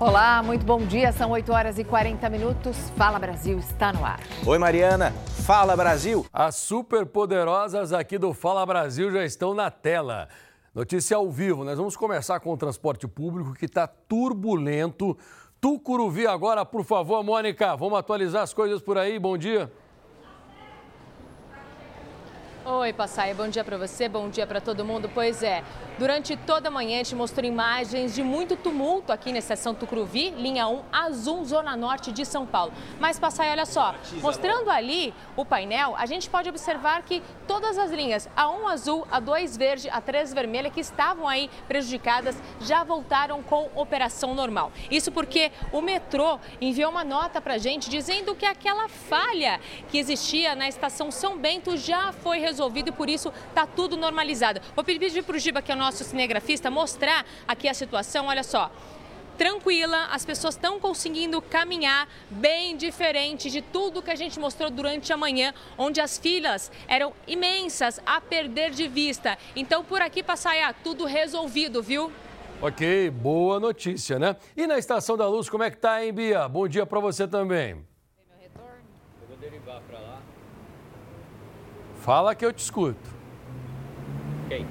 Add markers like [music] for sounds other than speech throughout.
Olá, muito bom dia. São 8 horas e 40 minutos. Fala Brasil está no ar. Oi, Mariana. Fala Brasil. As superpoderosas aqui do Fala Brasil já estão na tela. Notícia ao vivo. Nós vamos começar com o transporte público que está turbulento. Tucuruvi agora, por favor, Mônica. Vamos atualizar as coisas por aí. Bom dia. Oi, Passaia, bom dia para você, bom dia para todo mundo. Pois é, durante toda a manhã a gente mostrou imagens de muito tumulto aqui na estação Tucuruvi, linha 1, azul, zona norte de São Paulo. Mas, Passaia, olha só, mostrando ali o painel, a gente pode observar que todas as linhas, a 1 azul, a 2 verde, a 3 vermelha, que estavam aí prejudicadas, já voltaram com operação normal. Isso porque o metrô enviou uma nota para a gente dizendo que aquela falha que existia na estação São Bento já foi resolvida resolvido e por isso está tudo normalizado. Vou pedir para o Giba, que é o nosso cinegrafista, mostrar aqui a situação. Olha só tranquila, as pessoas estão conseguindo caminhar bem diferente de tudo que a gente mostrou durante a manhã, onde as filas eram imensas a perder de vista. Então por aqui, Passaia, tudo resolvido, viu? Ok, boa notícia, né? E na Estação da Luz, como é que tá, hein, Bia? Bom dia para você também. Tem meu retorno? Eu vou derivar. Fala que eu te escuto. Ok.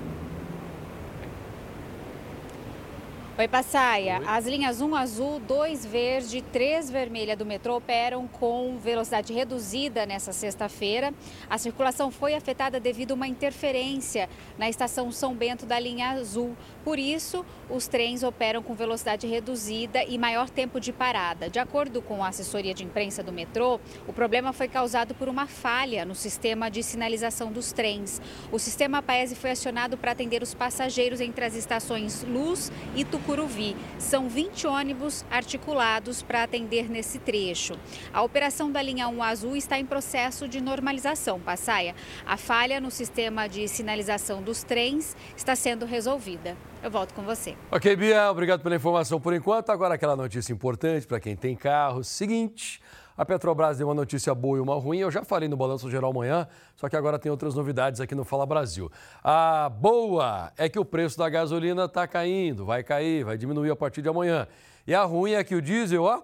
Oi, Passaia. Oi. As linhas 1 azul, 2 verde, 3 vermelha do metrô operam com velocidade reduzida nessa sexta-feira. A circulação foi afetada devido a uma interferência na estação São Bento da linha azul. Por isso, os trens operam com velocidade reduzida e maior tempo de parada. De acordo com a assessoria de imprensa do metrô, o problema foi causado por uma falha no sistema de sinalização dos trens. O sistema Paese foi acionado para atender os passageiros entre as estações Luz e Tucuruvi. São 20 ônibus articulados para atender nesse trecho. A operação da linha 1 azul está em processo de normalização. Passaia, a falha no sistema de sinalização dos trens está sendo resolvida. Eu volto com você. Ok, Bia, obrigado pela informação por enquanto. Agora aquela notícia importante para quem tem carro. Seguinte, a Petrobras deu uma notícia boa e uma ruim. Eu já falei no Balanço Geral amanhã, só que agora tem outras novidades aqui no Fala Brasil. A boa é que o preço da gasolina está caindo, vai cair, vai diminuir a partir de amanhã. E a ruim é que o diesel, ó,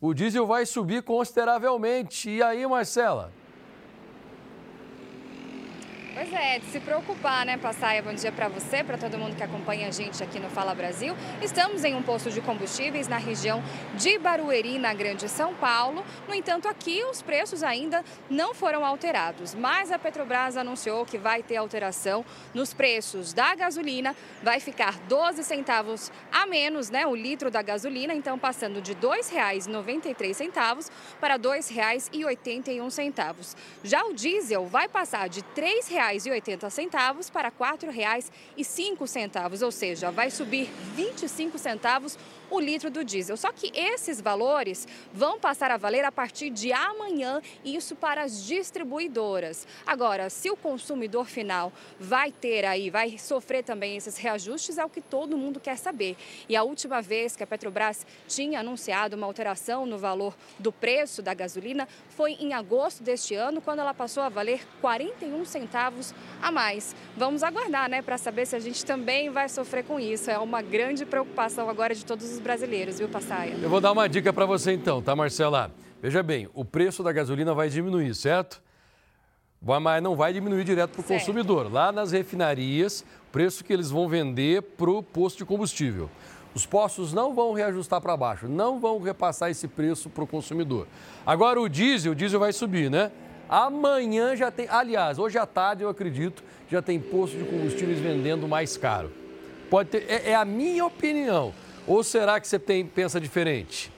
o diesel vai subir consideravelmente. E aí, Marcela? Pois é, de se preocupar, né, Passaia? Bom dia para você, para todo mundo que acompanha a gente aqui no Fala Brasil. Estamos em um posto de combustíveis na região de Barueri, na Grande São Paulo. No entanto, aqui os preços ainda não foram alterados, mas a Petrobras anunciou que vai ter alteração nos preços da gasolina. Vai ficar 12 centavos a menos, né, o litro da gasolina, então passando de R$ 2,93 para R$ 2,81. Já o diesel vai passar de R$ 3,00 R$ para R$ 4,05, ou seja, vai subir 25 centavos o litro do diesel. Só que esses valores vão passar a valer a partir de amanhã, isso para as distribuidoras. Agora, se o consumidor final vai ter aí, vai sofrer também esses reajustes, é o que todo mundo quer saber. E a última vez que a Petrobras tinha anunciado uma alteração no valor do preço da gasolina foi em agosto deste ano, quando ela passou a valer 41 centavos a mais. Vamos aguardar, né, para saber se a gente também vai sofrer com isso. É uma grande preocupação agora de todos os brasileiros, viu, Passaia? Eu vou dar uma dica para você então, tá, Marcela? Veja bem, o preço da gasolina vai diminuir, certo? Mas não vai diminuir direto para o consumidor. Lá nas refinarias, o preço que eles vão vender para o posto de combustível. Os postos não vão reajustar para baixo, não vão repassar esse preço para o consumidor. Agora o diesel, o diesel vai subir, né? Amanhã já tem, aliás, hoje à tarde eu acredito, já tem posto de combustíveis vendendo mais caro. Pode ter, é, é a minha opinião. Ou será que você tem, pensa diferente?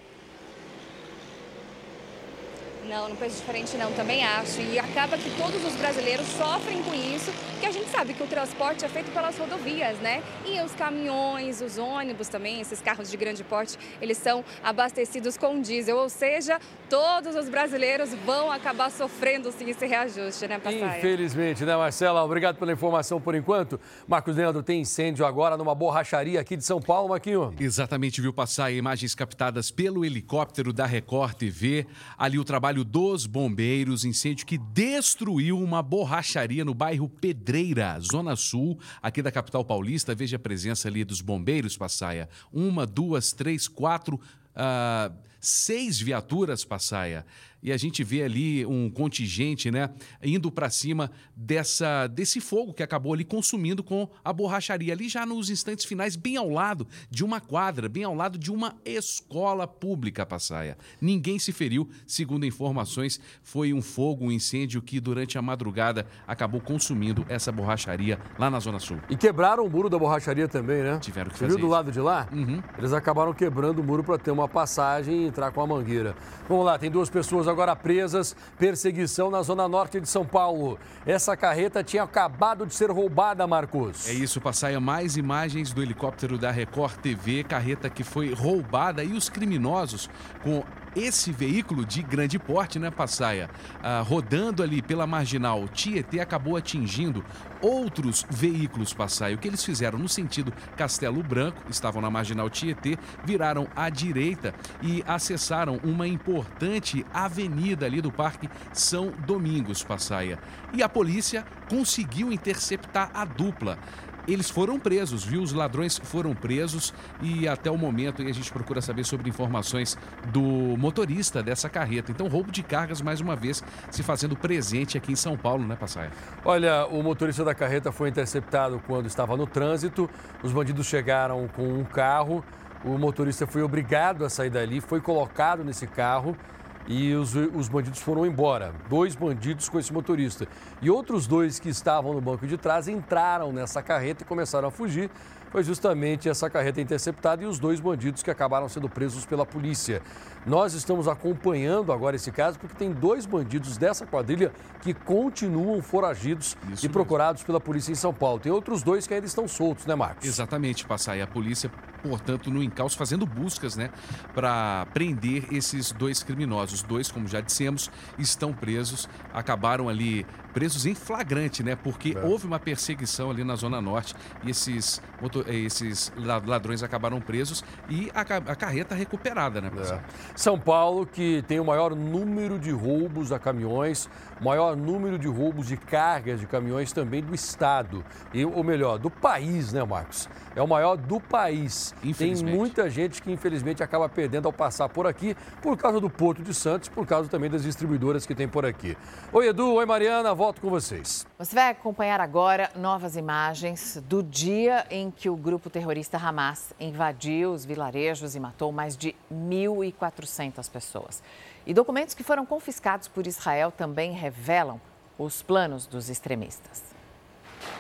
Não, não penso diferente não, também acho. E acaba que todos os brasileiros sofrem com isso, porque a gente sabe que o transporte é feito pelas rodovias, né? E os caminhões, os ônibus também, esses carros de grande porte, eles são abastecidos com diesel, ou seja, todos os brasileiros vão acabar sofrendo sim esse reajuste, né, Passaia? Infelizmente, né, Marcela? Obrigado pela informação por enquanto. Marcos Leandro, tem incêndio agora numa borracharia aqui de São Paulo, Maquinho. Exatamente, viu, passar imagens captadas pelo helicóptero da Record TV. Ali o trabalho trabalho dos bombeiros, incêndio que destruiu uma borracharia no bairro Pedreira, Zona Sul, aqui da capital paulista. Veja a presença ali dos bombeiros, Passaia. Uma, duas, três, quatro, uh, seis viaturas, Passaia e a gente vê ali um contingente, né, indo para cima dessa desse fogo que acabou ali consumindo com a borracharia ali já nos instantes finais, bem ao lado de uma quadra, bem ao lado de uma escola pública, Passaia. Ninguém se feriu, segundo informações, foi um fogo, um incêndio que durante a madrugada acabou consumindo essa borracharia lá na Zona Sul. E quebraram o muro da borracharia também, né? Tiveram que Você fazer viu do isso. lado de lá? Uhum. Eles acabaram quebrando o muro para ter uma passagem e entrar com a mangueira. Vamos lá, tem duas pessoas agora presas. Perseguição na zona norte de São Paulo. Essa carreta tinha acabado de ser roubada, Marcos. É isso, Passaia. Mais imagens do helicóptero da Record TV, carreta que foi roubada e os criminosos com esse veículo de grande porte, né, Passaia, ah, rodando ali pela marginal Tietê, acabou atingindo outros veículos, Passaia. O que eles fizeram no sentido Castelo Branco, estavam na marginal Tietê, viraram à direita e acessaram uma importante avenida ali do Parque São Domingos, Passaia. E a polícia conseguiu interceptar a dupla eles foram presos, viu? Os ladrões foram presos e até o momento a gente procura saber sobre informações do motorista dessa carreta. Então, roubo de cargas, mais uma vez, se fazendo presente aqui em São Paulo, né, Passaia? Olha, o motorista da carreta foi interceptado quando estava no trânsito. Os bandidos chegaram com um carro. O motorista foi obrigado a sair dali, foi colocado nesse carro e os, os bandidos foram embora. Dois bandidos com esse motorista. E outros dois que estavam no banco de trás entraram nessa carreta e começaram a fugir. Foi justamente essa carreta interceptada e os dois bandidos que acabaram sendo presos pela polícia. Nós estamos acompanhando agora esse caso porque tem dois bandidos dessa quadrilha que continuam foragidos Isso e mesmo. procurados pela polícia em São Paulo. Tem outros dois que ainda estão soltos, né, Marcos? Exatamente, Passaia. A polícia, portanto, no encalço, fazendo buscas, né, para prender esses dois criminosos. Dois, como já dissemos, estão presos, acabaram ali presos em flagrante, né, porque houve uma perseguição ali na Zona Norte e esses, motor- eh, esses la- ladrões acabaram presos e a, a carreta recuperada, né, Passaia? São Paulo, que tem o maior número de roubos a caminhões, maior número de roubos de cargas de caminhões também do estado, e, ou melhor, do país, né, Marcos? É o maior do país. Tem muita gente que infelizmente acaba perdendo ao passar por aqui, por causa do Porto de Santos, por causa também das distribuidoras que tem por aqui. Oi, Edu, oi, Mariana, volto com vocês. Você vai acompanhar agora novas imagens do dia em que o grupo terrorista Hamas invadiu os vilarejos e matou mais de 1.400 pessoas. E documentos que foram confiscados por Israel também revelam os planos dos extremistas.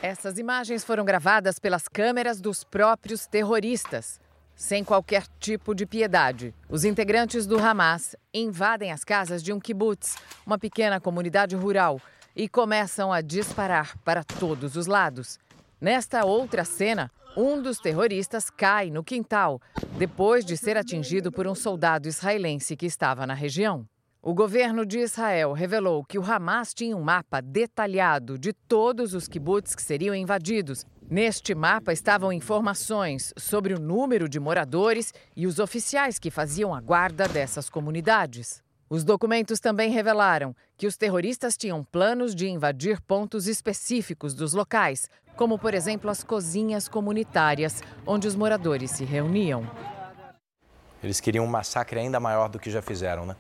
Essas imagens foram gravadas pelas câmeras dos próprios terroristas. Sem qualquer tipo de piedade, os integrantes do Hamas invadem as casas de um kibbutz, uma pequena comunidade rural, e começam a disparar para todos os lados. Nesta outra cena, um dos terroristas cai no quintal, depois de ser atingido por um soldado israelense que estava na região. O governo de Israel revelou que o Hamas tinha um mapa detalhado de todos os kibbutz que seriam invadidos. Neste mapa estavam informações sobre o número de moradores e os oficiais que faziam a guarda dessas comunidades. Os documentos também revelaram que os terroristas tinham planos de invadir pontos específicos dos locais, como, por exemplo, as cozinhas comunitárias, onde os moradores se reuniam. Eles queriam um massacre ainda maior do que já fizeram, né?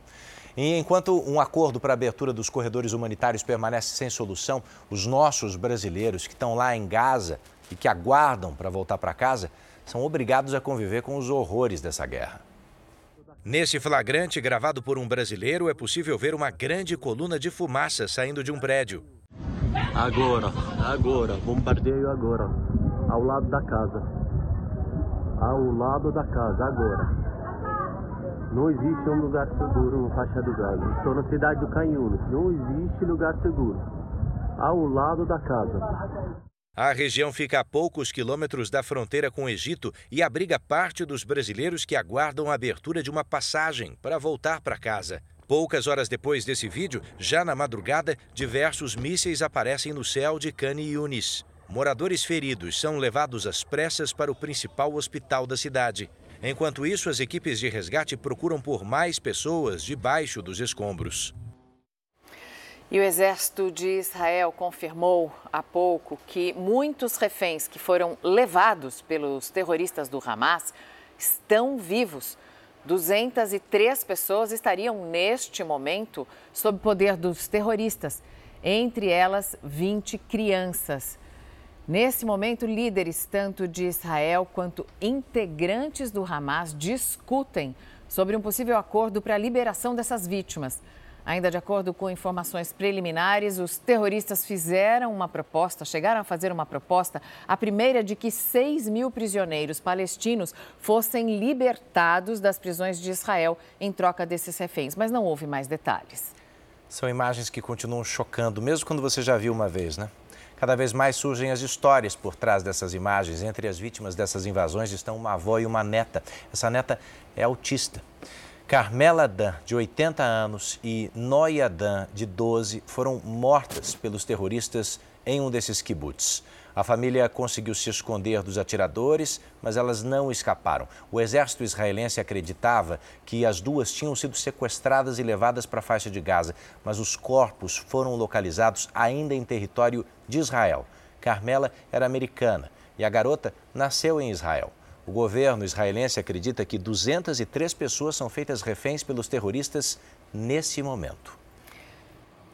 E enquanto um acordo para a abertura dos corredores humanitários permanece sem solução, os nossos brasileiros que estão lá em Gaza e que aguardam para voltar para casa são obrigados a conviver com os horrores dessa guerra. Nesse flagrante gravado por um brasileiro, é possível ver uma grande coluna de fumaça saindo de um prédio. Agora, agora, bombardeio agora. Ao lado da casa. Ao lado da casa, agora. Não existe um lugar seguro no faixa do Gaza. Estou na cidade do Canhunes. Não existe lugar seguro. Ao lado da casa. A região fica a poucos quilômetros da fronteira com o Egito e abriga parte dos brasileiros que aguardam a abertura de uma passagem para voltar para casa. Poucas horas depois desse vídeo, já na madrugada, diversos mísseis aparecem no céu de Khan Yunis. Moradores feridos são levados às pressas para o principal hospital da cidade. Enquanto isso, as equipes de resgate procuram por mais pessoas debaixo dos escombros. E o exército de Israel confirmou há pouco que muitos reféns que foram levados pelos terroristas do Hamas estão vivos. 203 pessoas estariam neste momento sob poder dos terroristas, entre elas 20 crianças. Nesse momento, líderes tanto de Israel quanto integrantes do Hamas discutem sobre um possível acordo para a liberação dessas vítimas. Ainda de acordo com informações preliminares, os terroristas fizeram uma proposta, chegaram a fazer uma proposta, a primeira de que 6 mil prisioneiros palestinos fossem libertados das prisões de Israel em troca desses reféns, mas não houve mais detalhes. São imagens que continuam chocando, mesmo quando você já viu uma vez, né? Cada vez mais surgem as histórias por trás dessas imagens. Entre as vítimas dessas invasões estão uma avó e uma neta. Essa neta é autista. Carmela Dan, de 80 anos, e Noia Dan, de 12, foram mortas pelos terroristas em um desses kibbutz. A família conseguiu se esconder dos atiradores, mas elas não escaparam. O exército israelense acreditava que as duas tinham sido sequestradas e levadas para a faixa de Gaza, mas os corpos foram localizados ainda em território de Israel. Carmela era americana e a garota nasceu em Israel. O governo israelense acredita que 203 pessoas são feitas reféns pelos terroristas nesse momento.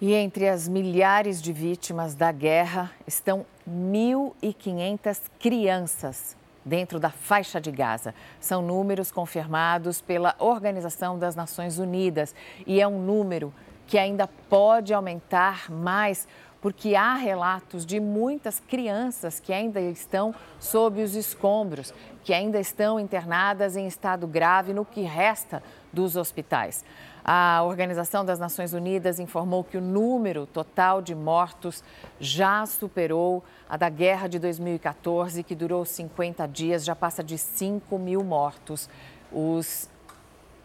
E entre as milhares de vítimas da guerra estão 1.500 crianças dentro da faixa de Gaza. São números confirmados pela Organização das Nações Unidas e é um número que ainda pode aumentar mais porque há relatos de muitas crianças que ainda estão sob os escombros, que ainda estão internadas em estado grave no que resta dos hospitais. A Organização das Nações Unidas informou que o número total de mortos já superou a da guerra de 2014, que durou 50 dias, já passa de 5 mil mortos. Os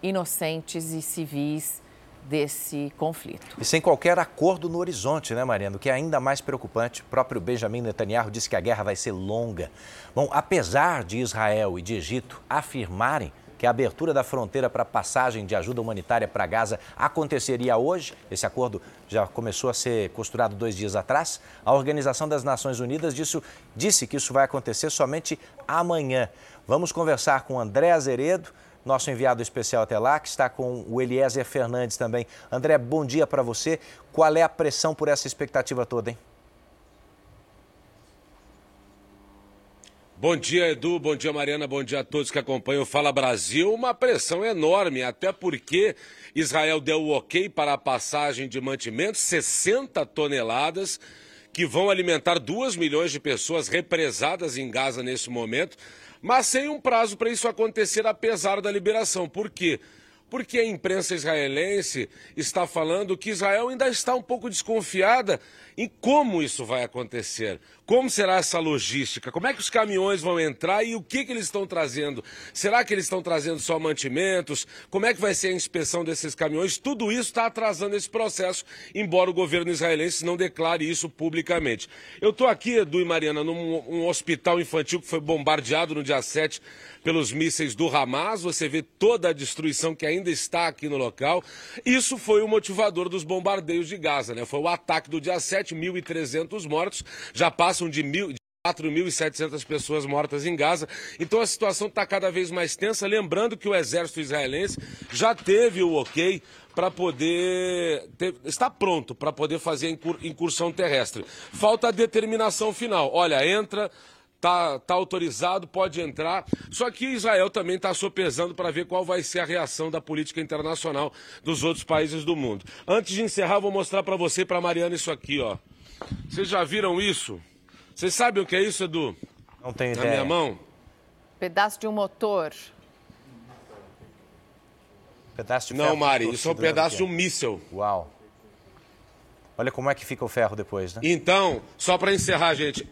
inocentes e civis desse conflito. E sem qualquer acordo no horizonte, né, Mariana? O que é ainda mais preocupante, o próprio Benjamin Netanyahu disse que a guerra vai ser longa. Bom, apesar de Israel e de Egito afirmarem que a abertura da fronteira para passagem de ajuda humanitária para Gaza aconteceria hoje. Esse acordo já começou a ser costurado dois dias atrás. A Organização das Nações Unidas disse, disse que isso vai acontecer somente amanhã. Vamos conversar com André Azeredo, nosso enviado especial até lá, que está com o Eliezer Fernandes também. André, bom dia para você. Qual é a pressão por essa expectativa toda, hein? Bom dia, Edu. Bom dia, Mariana. Bom dia a todos que acompanham o Fala Brasil. Uma pressão enorme, até porque Israel deu o ok para a passagem de mantimentos, 60 toneladas, que vão alimentar 2 milhões de pessoas represadas em Gaza nesse momento mas sem um prazo para isso acontecer, apesar da liberação. Por quê? Porque a imprensa israelense está falando que Israel ainda está um pouco desconfiada em como isso vai acontecer. Como será essa logística? Como é que os caminhões vão entrar e o que, que eles estão trazendo? Será que eles estão trazendo só mantimentos? Como é que vai ser a inspeção desses caminhões? Tudo isso está atrasando esse processo, embora o governo israelense não declare isso publicamente. Eu estou aqui, Edu e Mariana, num um hospital infantil que foi bombardeado no dia 7 pelos mísseis do Hamas. Você vê toda a destruição que ainda está aqui no local. Isso foi o motivador dos bombardeios de Gaza, né? Foi o ataque do dia 7, 1.300 mortos. Já passam de mil. 4.700 pessoas mortas em Gaza. Então a situação está cada vez mais tensa. Lembrando que o exército israelense já teve o ok para poder. Ter, está pronto para poder fazer a incursão terrestre. Falta a determinação final. Olha, entra tá, tá autorizado, pode entrar. Só que Israel também está sopesando para ver qual vai ser a reação da política internacional dos outros países do mundo. Antes de encerrar, vou mostrar para você e para Mariana isso aqui, ó. Vocês já viram isso? Vocês sabem o que é isso, Edu? Não tenho Na ideia. minha mão? Pedaço de um motor. Pedaço de Não, ferro Mari, isso é um pedaço de um míssel. Uau. Olha como é que fica o ferro depois, né? Então, só para encerrar, gente,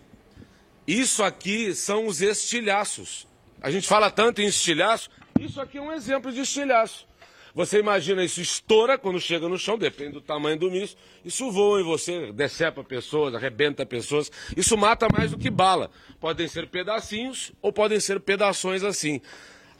isso aqui são os estilhaços. A gente fala tanto em estilhaço, isso aqui é um exemplo de estilhaço. Você imagina, isso estoura quando chega no chão, depende do tamanho do míssil, isso voa em você, decepa pessoas, arrebenta pessoas. Isso mata mais do que bala. Podem ser pedacinhos ou podem ser pedações assim.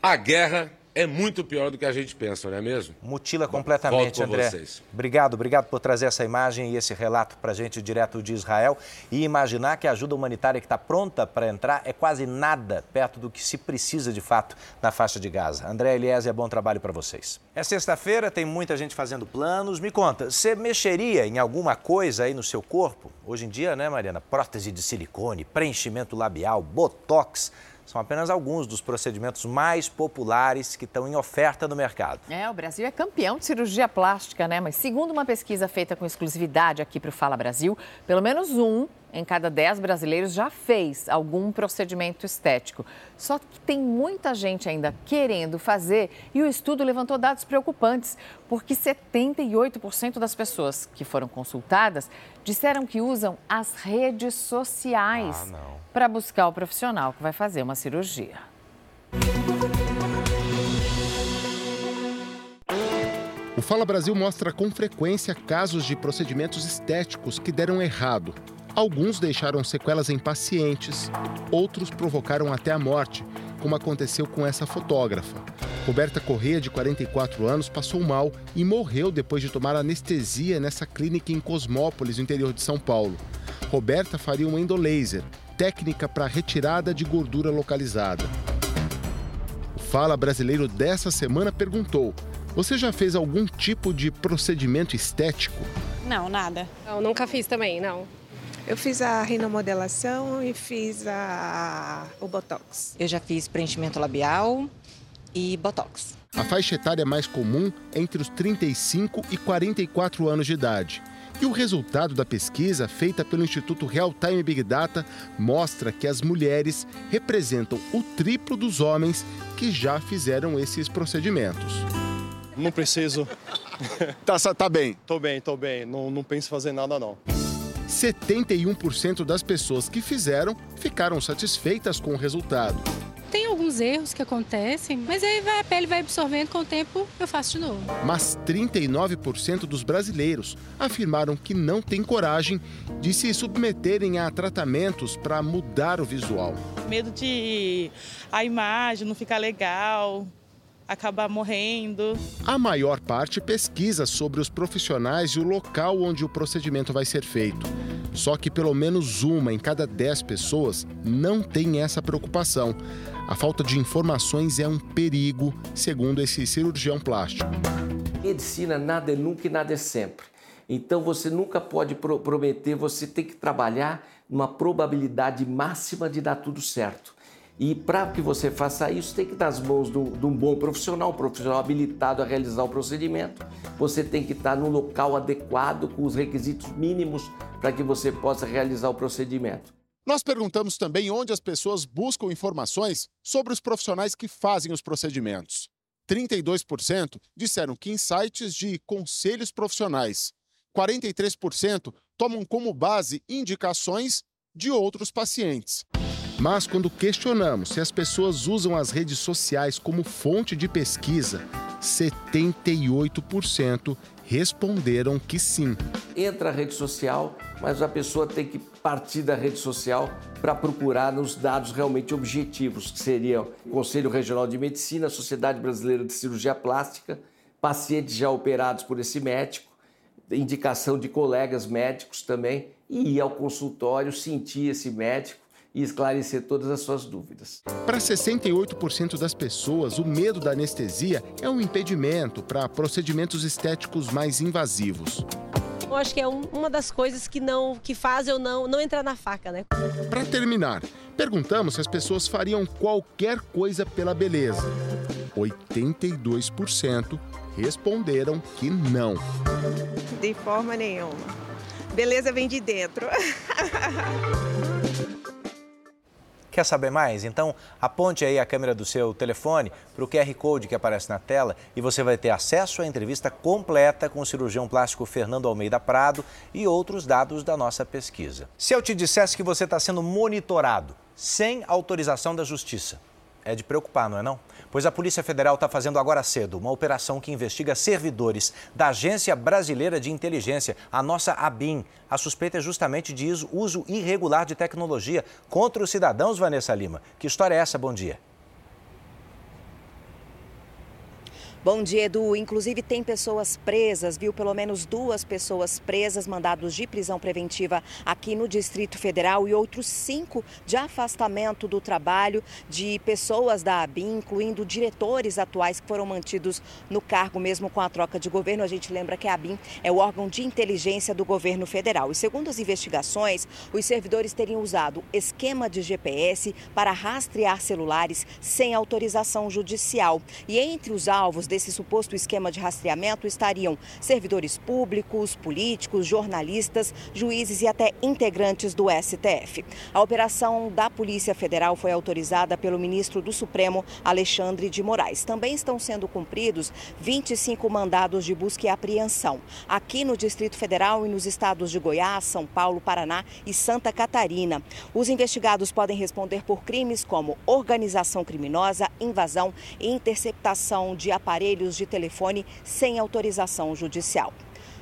A guerra é muito pior do que a gente pensa, não é mesmo? Mutila completamente, Volto André. Vocês. Obrigado, obrigado por trazer essa imagem e esse relato para a gente direto de Israel. E imaginar que a ajuda humanitária que está pronta para entrar é quase nada perto do que se precisa de fato na faixa de Gaza. André Eliezer, bom trabalho para vocês. É sexta-feira, tem muita gente fazendo planos. Me conta, você mexeria em alguma coisa aí no seu corpo? Hoje em dia, né, Mariana? Prótese de silicone, preenchimento labial, botox são apenas alguns dos procedimentos mais populares que estão em oferta no mercado. É, o Brasil é campeão de cirurgia plástica, né? Mas segundo uma pesquisa feita com exclusividade aqui para o Fala Brasil, pelo menos um em cada 10 brasileiros já fez algum procedimento estético. Só que tem muita gente ainda querendo fazer e o estudo levantou dados preocupantes, porque 78% das pessoas que foram consultadas disseram que usam as redes sociais Ah, para buscar o profissional que vai fazer uma cirurgia. O Fala Brasil mostra com frequência casos de procedimentos estéticos que deram errado. Alguns deixaram sequelas em pacientes, outros provocaram até a morte, como aconteceu com essa fotógrafa. Roberta Corrêa, de 44 anos, passou mal e morreu depois de tomar anestesia nessa clínica em Cosmópolis, no interior de São Paulo. Roberta faria um endolaser, técnica para retirada de gordura localizada. O Fala Brasileiro dessa semana perguntou: Você já fez algum tipo de procedimento estético? Não, nada. Eu nunca fiz também, não. Eu fiz a rinomodelação e fiz a... o Botox. Eu já fiz preenchimento labial e Botox. A faixa etária mais comum é entre os 35 e 44 anos de idade. E o resultado da pesquisa, feita pelo Instituto Real Time Big Data, mostra que as mulheres representam o triplo dos homens que já fizeram esses procedimentos. Não preciso. Tá, tá bem? Tô bem, tô bem. Não, não penso em fazer nada, não. 71% das pessoas que fizeram ficaram satisfeitas com o resultado. Tem alguns erros que acontecem, mas aí vai, a pele vai absorvendo com o tempo, eu faço de novo. Mas 39% dos brasileiros afirmaram que não têm coragem de se submeterem a tratamentos para mudar o visual. Medo de a imagem não ficar legal, acabar morrendo. A maior parte pesquisa sobre os profissionais e o local onde o procedimento vai ser feito. Só que pelo menos uma em cada 10 pessoas não tem essa preocupação. A falta de informações é um perigo, segundo esse cirurgião plástico. Medicina nada é nunca e nada é sempre. Então você nunca pode pro prometer, você tem que trabalhar numa probabilidade máxima de dar tudo certo. E para que você faça isso, tem que estar nas mãos de um, bom profissional, um profissional habilitado a realizar o procedimento. Você tem que estar no local adequado, com os requisitos mínimos para que você possa realizar o procedimento. Nós perguntamos também onde as pessoas buscam informações sobre os profissionais que fazem os procedimentos. 32% disseram que em sites de conselhos profissionais. 43% tomam como base indicações de outros pacientes. Mas quando questionamos se as pessoas usam as redes sociais como fonte de pesquisa, 78% responderam que sim. Entra a rede social, mas a pessoa tem que partir da rede social para procurar nos dados realmente objetivos, que seriam o Conselho Regional de Medicina, a Sociedade Brasileira de Cirurgia Plástica, pacientes já operados por esse médico, indicação de colegas médicos também, e ir ao consultório, sentir esse médico e esclarecer todas as suas dúvidas. Para 68% das pessoas, o medo da anestesia é um impedimento para procedimentos estéticos mais invasivos. Eu acho que é um, uma das coisas que não que faz eu não não entrar na faca, né? Para terminar, perguntamos se as pessoas fariam qualquer coisa pela beleza. 82% responderam que não. De forma nenhuma. Beleza vem de dentro. [laughs] Quer saber mais? Então aponte aí a câmera do seu telefone para o QR Code que aparece na tela e você vai ter acesso à entrevista completa com o cirurgião plástico Fernando Almeida Prado e outros dados da nossa pesquisa. Se eu te dissesse que você está sendo monitorado sem autorização da Justiça, é de preocupar, não é não? Pois a Polícia Federal está fazendo agora cedo uma operação que investiga servidores da Agência Brasileira de Inteligência, a nossa ABIN. A suspeita é justamente de uso irregular de tecnologia contra os cidadãos, Vanessa Lima. Que história é essa? Bom dia. Bom dia, Edu. Inclusive tem pessoas presas, viu? Pelo menos duas pessoas presas, mandados de prisão preventiva aqui no Distrito Federal e outros cinco de afastamento do trabalho de pessoas da ABIN, incluindo diretores atuais que foram mantidos no cargo mesmo com a troca de governo. A gente lembra que a ABIN é o órgão de inteligência do governo federal. E segundo as investigações, os servidores teriam usado esquema de GPS para rastrear celulares sem autorização judicial. E entre os alvos desse suposto esquema de rastreamento estariam servidores públicos, políticos, jornalistas, juízes e até integrantes do STF. A operação da Polícia Federal foi autorizada pelo ministro do Supremo, Alexandre de Moraes. Também estão sendo cumpridos 25 mandados de busca e apreensão aqui no Distrito Federal e nos estados de Goiás, São Paulo, Paraná e Santa Catarina. Os investigados podem responder por crimes como organização criminosa, invasão e interceptação de aparelhos aparelhos de telefone sem autorização judicial.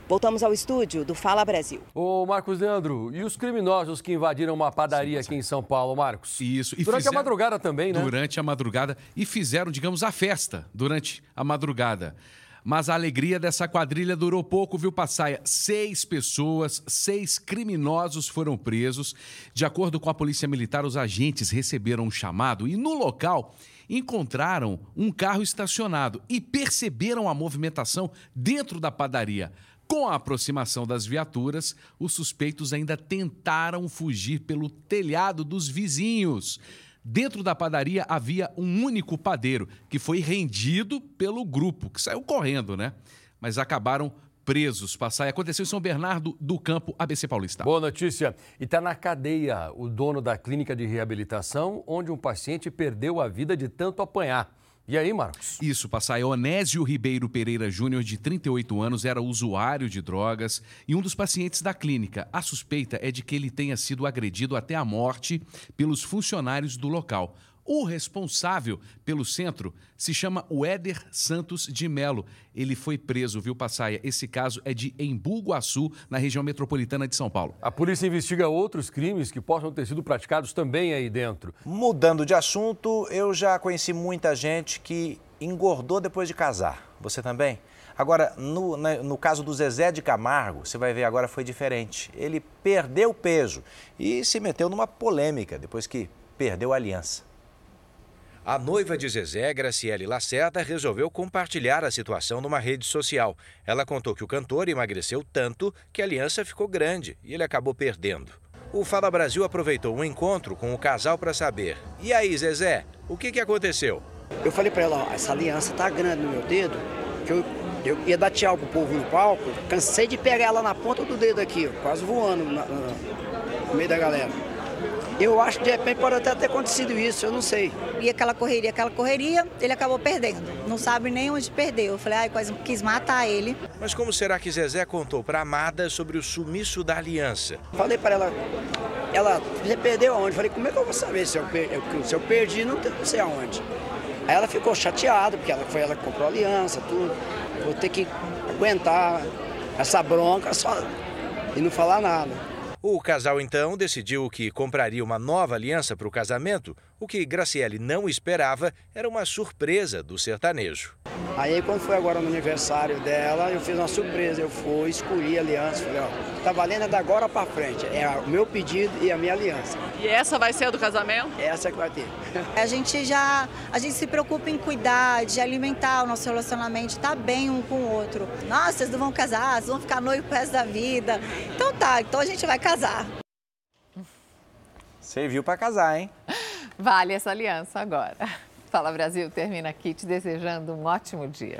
Voltamos ao estúdio do Fala Brasil. Ô, Marcos Leandro, e os criminosos que invadiram uma padaria aqui em São Paulo, Marcos? Isso. E durante fizeram... a madrugada também, né? Durante a madrugada. E fizeram, digamos, a festa durante a madrugada. Mas a alegria dessa quadrilha durou pouco, viu, Passaia? Seis pessoas, seis criminosos foram presos. De acordo com a Polícia Militar, os agentes receberam um chamado e no local encontraram um carro estacionado e perceberam a movimentação dentro da padaria. Com a aproximação das viaturas, os suspeitos ainda tentaram fugir pelo telhado dos vizinhos. Dentro da padaria havia um único padeiro que foi rendido pelo grupo, que saiu correndo, né? Mas acabaram presos. Passar aconteceu em São Bernardo do Campo, ABC Paulista. Boa notícia. E está na cadeia o dono da clínica de reabilitação, onde um paciente perdeu a vida de tanto apanhar. E aí, Marcos? Isso, Passai. Onésio Ribeiro Pereira Júnior, de 38 anos, era usuário de drogas e um dos pacientes da clínica. A suspeita é de que ele tenha sido agredido até a morte pelos funcionários do local. O responsável pelo centro se chama Weder Santos de Melo. Ele foi preso, viu, Passaia? Esse caso é de Embu Guaçu, na região metropolitana de São Paulo. A polícia investiga outros crimes que possam ter sido praticados também aí dentro. Mudando de assunto, eu já conheci muita gente que engordou depois de casar. Você também? Agora, no, no, caso do Zezé de Camargo, você vai ver agora foi diferente. Ele perdeu peso e se meteu numa polêmica depois que perdeu a aliança. A noiva de Zezé, Graciele Lacerda, resolveu compartilhar a situação numa rede social. Ela contou que o cantor emagreceu tanto que a aliança ficou grande e ele acabou perdendo. O Fala Brasil aproveitou um encontro com o casal para saber. E aí, Zezé, o que, que aconteceu? Eu falei para ela, ó, essa aliança tá grande no meu dedo, que eu, eu ia dar tchau pro povo no palco, cansei de pegar ela na ponta do dedo aqui, quase voando na, na, no meio da galera. Eu acho que de repente pode até ter acontecido isso, eu não sei. E aquela correria, aquela correria, ele acabou perdendo. Não sabe nem onde perdeu. Eu falei, ai, quase quis matar ele. Mas como será que Zezé contou para Amada sobre o sumiço da aliança? Falei para ela, ela, você perdeu aonde? Falei, como é que eu vou saber se eu, se eu perdi, não sei aonde. Aí ela ficou chateada, porque ela, foi ela que comprou a aliança, tudo. Vou ter que aguentar essa bronca só e não falar nada. O casal então decidiu que compraria uma nova aliança para o casamento. O que Graciele não esperava era uma surpresa do sertanejo. Aí quando foi agora no aniversário dela, eu fiz uma surpresa. Eu fui, escolhi a aliança, falei, ó, tá valendo da agora para frente. É o meu pedido e a minha aliança. E essa vai ser a do casamento? Essa é que vai ter. [laughs] A gente já, a gente se preocupa em cuidar, de alimentar o nosso relacionamento, tá bem um com o outro. Nossa, vocês não vão casar, vocês vão ficar noivo pro resto da vida. Então tá, então a gente vai casar. Serviu para casar, hein? [laughs] Vale essa aliança agora. [laughs] Fala Brasil termina aqui te desejando um ótimo dia.